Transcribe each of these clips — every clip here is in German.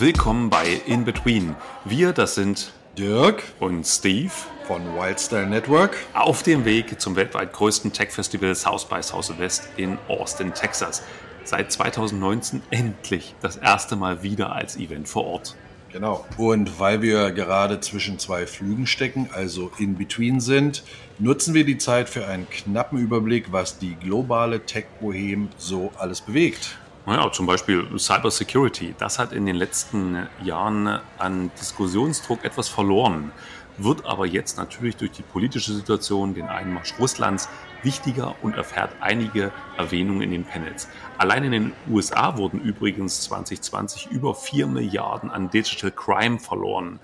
willkommen bei In Between. Wir, das sind Dirk und Steve von Wildstyle Network auf dem Weg zum weltweit größten Tech-Festival South by Southwest in Austin, Texas. Seit 2019 endlich das erste Mal wieder als Event vor Ort. Genau. Und weil wir gerade zwischen zwei Flügen stecken, also in between sind, nutzen wir die Zeit für einen knappen Überblick, was die globale Tech-Bohem so alles bewegt. Naja, zum Beispiel Cybersecurity. Das hat in den letzten Jahren an Diskussionsdruck etwas verloren, wird aber jetzt natürlich durch die politische Situation, den Einmarsch Russlands, wichtiger und erfährt einige Erwähnungen in den Panels. Allein in den USA wurden übrigens 2020 über 4 Milliarden an Digital Crime verloren.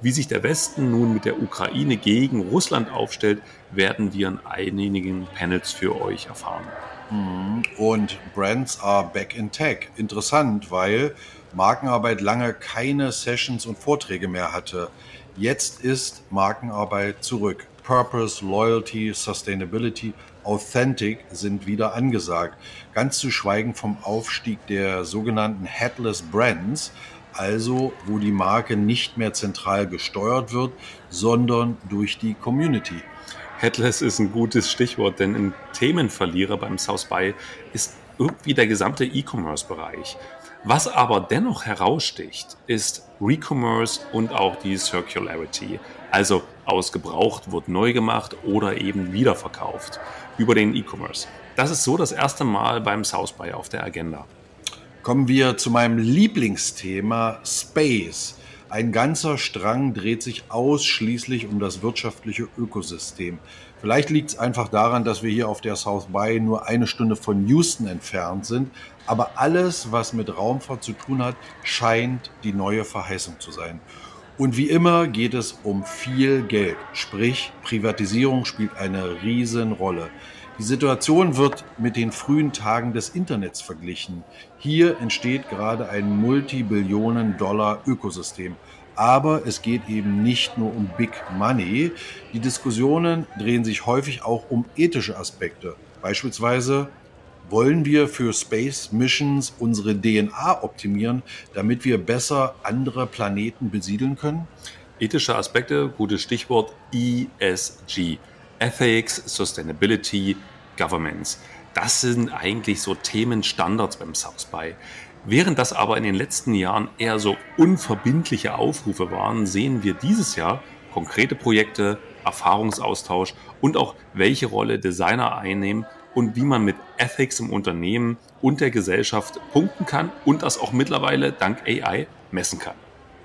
Wie sich der Westen nun mit der Ukraine gegen Russland aufstellt, werden wir in einigen Panels für euch erfahren. Mhm. Und Brands are back in tech. Interessant, weil Markenarbeit lange keine Sessions und Vorträge mehr hatte. Jetzt ist Markenarbeit zurück. Purpose, Loyalty, Sustainability, Authentic sind wieder angesagt. Ganz zu schweigen vom Aufstieg der sogenannten Headless Brands, also wo die Marke nicht mehr zentral gesteuert wird, sondern durch die Community. Headless ist ein gutes Stichwort, denn ein Themenverlierer beim South By ist irgendwie der gesamte E-Commerce-Bereich. Was aber dennoch heraussticht, ist Recommerce und auch die Circularity. Also aus gebraucht wird neu gemacht oder eben wiederverkauft über den E-Commerce. Das ist so das erste Mal beim South By auf der Agenda. Kommen wir zu meinem Lieblingsthema Space. Ein ganzer Strang dreht sich ausschließlich um das wirtschaftliche Ökosystem. Vielleicht liegt es einfach daran, dass wir hier auf der South By nur eine Stunde von Houston entfernt sind. Aber alles, was mit Raumfahrt zu tun hat, scheint die neue Verheißung zu sein. Und wie immer geht es um viel Geld. Sprich, Privatisierung spielt eine Riesenrolle. Die Situation wird mit den frühen Tagen des Internets verglichen. Hier entsteht gerade ein Multibillionen-Dollar-Ökosystem. Aber es geht eben nicht nur um Big Money. Die Diskussionen drehen sich häufig auch um ethische Aspekte. Beispielsweise wollen wir für Space Missions unsere DNA optimieren, damit wir besser andere Planeten besiedeln können? Ethische Aspekte, gutes Stichwort ESG. Ethics, Sustainability, Governments. Das sind eigentlich so Themenstandards beim South by. Während das aber in den letzten Jahren eher so unverbindliche Aufrufe waren, sehen wir dieses Jahr konkrete Projekte, Erfahrungsaustausch und auch welche Rolle Designer einnehmen und wie man mit Ethics im Unternehmen und der Gesellschaft punkten kann und das auch mittlerweile dank AI messen kann.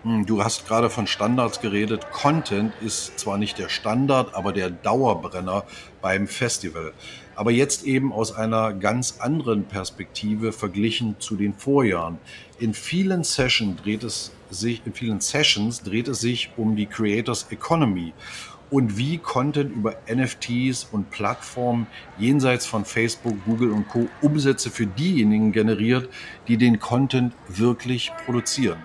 Hm, du hast gerade von Standards geredet. Content ist zwar nicht der Standard, aber der Dauerbrenner beim Festival. Aber jetzt eben aus einer ganz anderen Perspektive verglichen zu den Vorjahren. In vielen Sessions dreht es sich, in vielen Sessions dreht es sich um die Creators Economy und wie Content über NFTs und Plattformen jenseits von Facebook, Google und Co. Umsätze für diejenigen generiert, die den Content wirklich produzieren.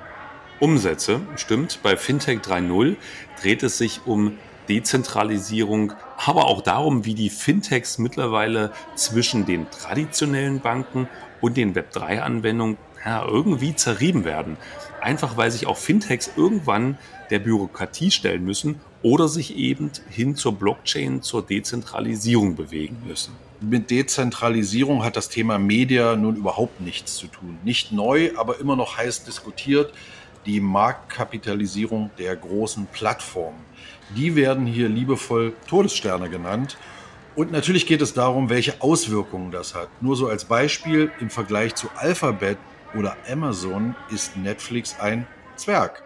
Umsätze, stimmt. Bei Fintech 3.0 dreht es sich um Dezentralisierung, aber auch darum, wie die Fintechs mittlerweile zwischen den traditionellen Banken und den Web3-Anwendungen ja, irgendwie zerrieben werden. Einfach weil sich auch Fintechs irgendwann der Bürokratie stellen müssen oder sich eben hin zur Blockchain, zur Dezentralisierung bewegen müssen. Mit Dezentralisierung hat das Thema Media nun überhaupt nichts zu tun. Nicht neu, aber immer noch heiß diskutiert die Marktkapitalisierung der großen Plattformen. Die werden hier liebevoll Todessterne genannt. Und natürlich geht es darum, welche Auswirkungen das hat. Nur so als Beispiel, im Vergleich zu Alphabet oder Amazon ist Netflix ein Zwerg.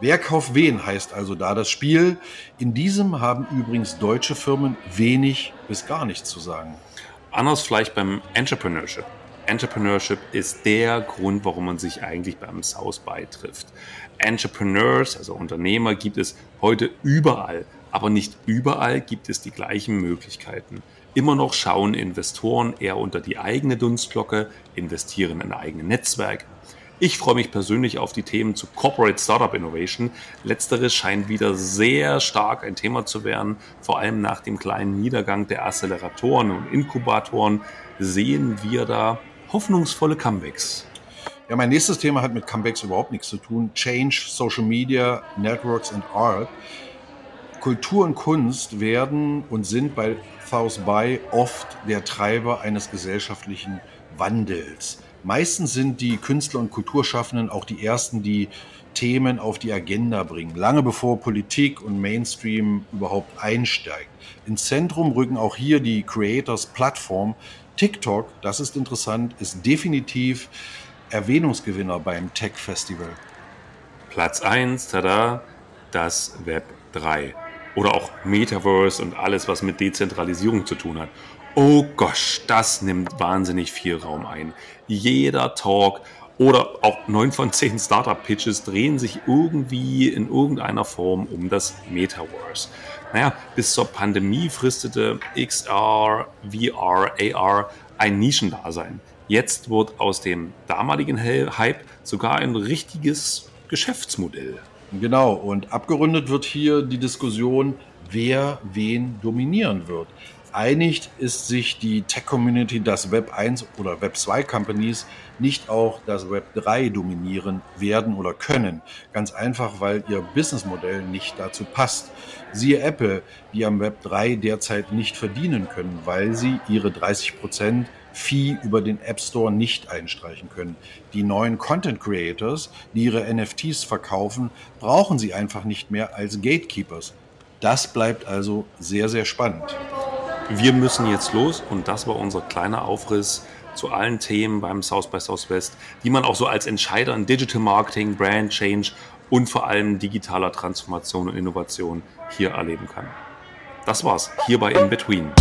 Wer kauft wen heißt also da das Spiel. In diesem haben übrigens deutsche Firmen wenig bis gar nichts zu sagen. Anders vielleicht beim Entrepreneurship. Entrepreneurship ist der Grund, warum man sich eigentlich beim South by trifft. Entrepreneurs, also Unternehmer, gibt es heute überall, aber nicht überall gibt es die gleichen Möglichkeiten. Immer noch schauen Investoren eher unter die eigene Dunstglocke, investieren in eigene Netzwerke. Ich freue mich persönlich auf die Themen zu Corporate Startup Innovation. Letzteres scheint wieder sehr stark ein Thema zu werden. Vor allem nach dem kleinen Niedergang der Acceleratoren und Inkubatoren sehen wir da hoffnungsvolle Comebacks. Ja, mein nächstes Thema hat mit Comebacks überhaupt nichts zu tun. Change, Social Media, Networks and Art. Kultur und Kunst werden und sind bei South by oft der Treiber eines gesellschaftlichen Wandels. Meistens sind die Künstler und Kulturschaffenden auch die ersten, die Themen auf die Agenda bringen, lange bevor Politik und Mainstream überhaupt einsteigt. Ins Zentrum rücken auch hier die Creators Plattform. TikTok, das ist interessant, ist definitiv Erwähnungsgewinner beim Tech Festival. Platz 1, tada, das Web 3. Oder auch Metaverse und alles, was mit Dezentralisierung zu tun hat. Oh gosh, das nimmt wahnsinnig viel Raum ein. Jeder Talk oder auch neun von zehn Startup-Pitches drehen sich irgendwie in irgendeiner Form um das Metaverse. Naja, bis zur Pandemie fristete XR, VR, AR ein Nischendasein. Jetzt wird aus dem damaligen Hype sogar ein richtiges Geschäftsmodell. Genau, und abgerundet wird hier die Diskussion, wer wen dominieren wird einigt ist sich die Tech-Community, dass Web 1 oder Web 2 Companies nicht auch das Web 3 dominieren werden oder können. Ganz einfach, weil ihr Businessmodell nicht dazu passt. Siehe Apple, die am Web 3 derzeit nicht verdienen können, weil sie ihre 30 Prozent Fee über den App Store nicht einstreichen können. Die neuen Content Creators, die ihre NFTs verkaufen, brauchen sie einfach nicht mehr als Gatekeepers. Das bleibt also sehr, sehr spannend. Wir müssen jetzt los und das war unser kleiner Aufriss zu allen Themen beim South by Southwest, die man auch so als Entscheider in Digital Marketing, Brand Change und vor allem digitaler Transformation und Innovation hier erleben kann. Das war's hier bei In Between.